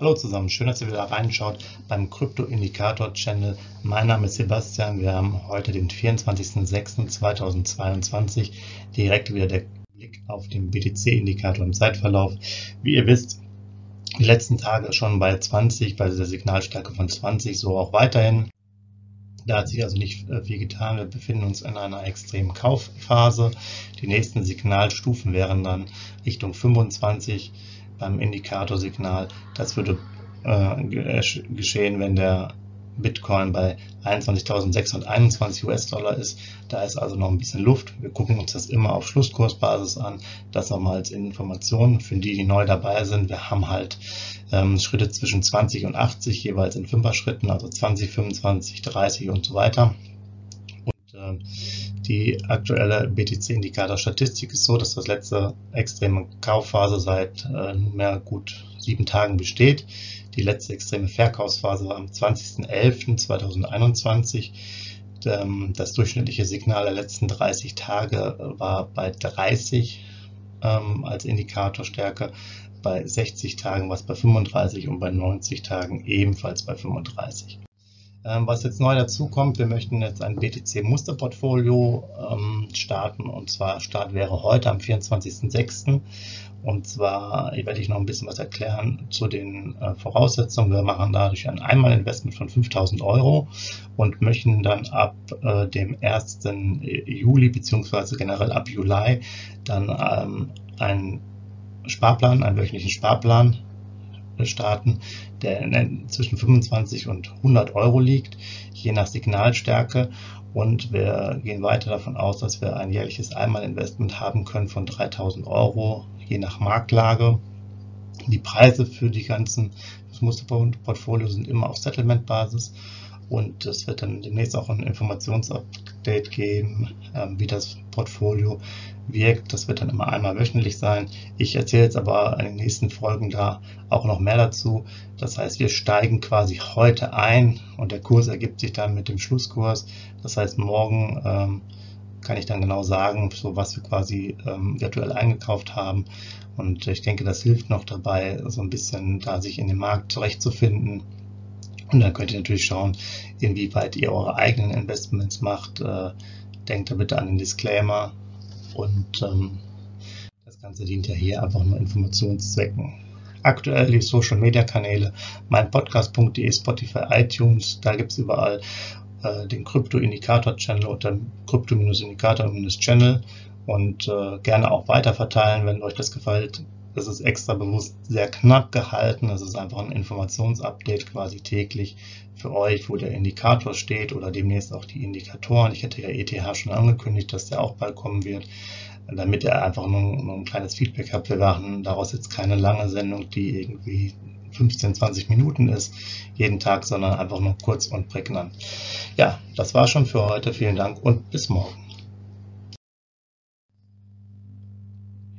Hallo zusammen, schön, dass ihr wieder reinschaut beim Krypto-Indikator-Channel. Mein Name ist Sebastian, wir haben heute den 24.06.2022, direkt wieder der Blick auf den BTC-Indikator im Zeitverlauf. Wie ihr wisst, die letzten Tage schon bei 20, bei dieser Signalstärke von 20, so auch weiterhin. Da hat sich also nicht äh, viel getan. Wir befinden uns in einer extremen Kaufphase. Die nächsten Signalstufen wären dann Richtung 25 beim Indikatorsignal. Das würde äh, geschehen, wenn der Bitcoin bei 21.621 US-Dollar ist. Da ist also noch ein bisschen Luft. Wir gucken uns das immer auf Schlusskursbasis an. Das nochmal als Information für die, die neu dabei sind. Wir haben halt ähm, Schritte zwischen 20 und 80 jeweils in Fünfer-Schritten, also 20, 25, 30 und so weiter. Und äh, die aktuelle BTC-Indikator-Statistik ist so, dass das letzte extreme Kaufphase seit äh, gut sieben Tagen besteht. Die letzte extreme Verkaufsphase war am 20.11.2021. Ähm, das durchschnittliche Signal der letzten 30 Tage war bei 30 ähm, als Indikatorstärke, bei 60 Tagen war es bei 35 und bei 90 Tagen ebenfalls bei 35. Ähm, was jetzt neu dazu kommt, wir möchten jetzt ein BTC-Musterportfolio ähm, starten und zwar Start wäre heute am 24.06. Und zwar werde ich noch ein bisschen was erklären zu den äh, Voraussetzungen. Wir machen dadurch ein Einmalinvestment von 5000 Euro und möchten dann ab äh, dem 1. Juli beziehungsweise generell ab Juli dann ähm, einen Sparplan, einen wöchentlichen Sparplan starten, der zwischen 25 und 100 Euro liegt, je nach Signalstärke. Und wir gehen weiter davon aus, dass wir ein jährliches Einmalinvestment haben können von 3000 Euro, je nach Marktlage. Die Preise für die ganzen das Musterportfolio sind immer auf Settlement-Basis und es wird dann demnächst auch ein Informationsupdate geben, ähm, wie das Portfolio wirkt. Das wird dann immer einmal wöchentlich sein. Ich erzähle jetzt aber in den nächsten Folgen da auch noch mehr dazu. Das heißt, wir steigen quasi heute ein und der Kurs ergibt sich dann mit dem Schlusskurs. Das heißt, morgen ähm, kann ich dann genau sagen, so was wir quasi ähm, virtuell eingekauft haben. Und ich denke, das hilft noch dabei, so ein bisschen da sich in dem Markt zurechtzufinden und dann könnt ihr natürlich schauen, inwieweit ihr eure eigenen Investments macht. Äh, denkt da bitte an den Disclaimer. Und ähm, das Ganze dient ja hier einfach nur Informationszwecken. Aktuell die Social Media Kanäle, mein Podcast.de, Spotify, iTunes, da gibt es überall äh, den Krypto-Indikator-Channel oder Krypto-Indikator-Channel und äh, gerne auch weiter verteilen, wenn euch das gefällt. Das ist extra bewusst sehr knapp gehalten. Das ist einfach ein Informationsupdate quasi täglich für euch, wo der Indikator steht oder demnächst auch die Indikatoren. Ich hätte ja ETH schon angekündigt, dass der auch bald kommen wird, damit ihr einfach nur, nur ein kleines Feedback habt. Wir machen daraus jetzt keine lange Sendung, die irgendwie 15, 20 Minuten ist jeden Tag, sondern einfach nur kurz und prägnant. Ja, das war schon für heute. Vielen Dank und bis morgen.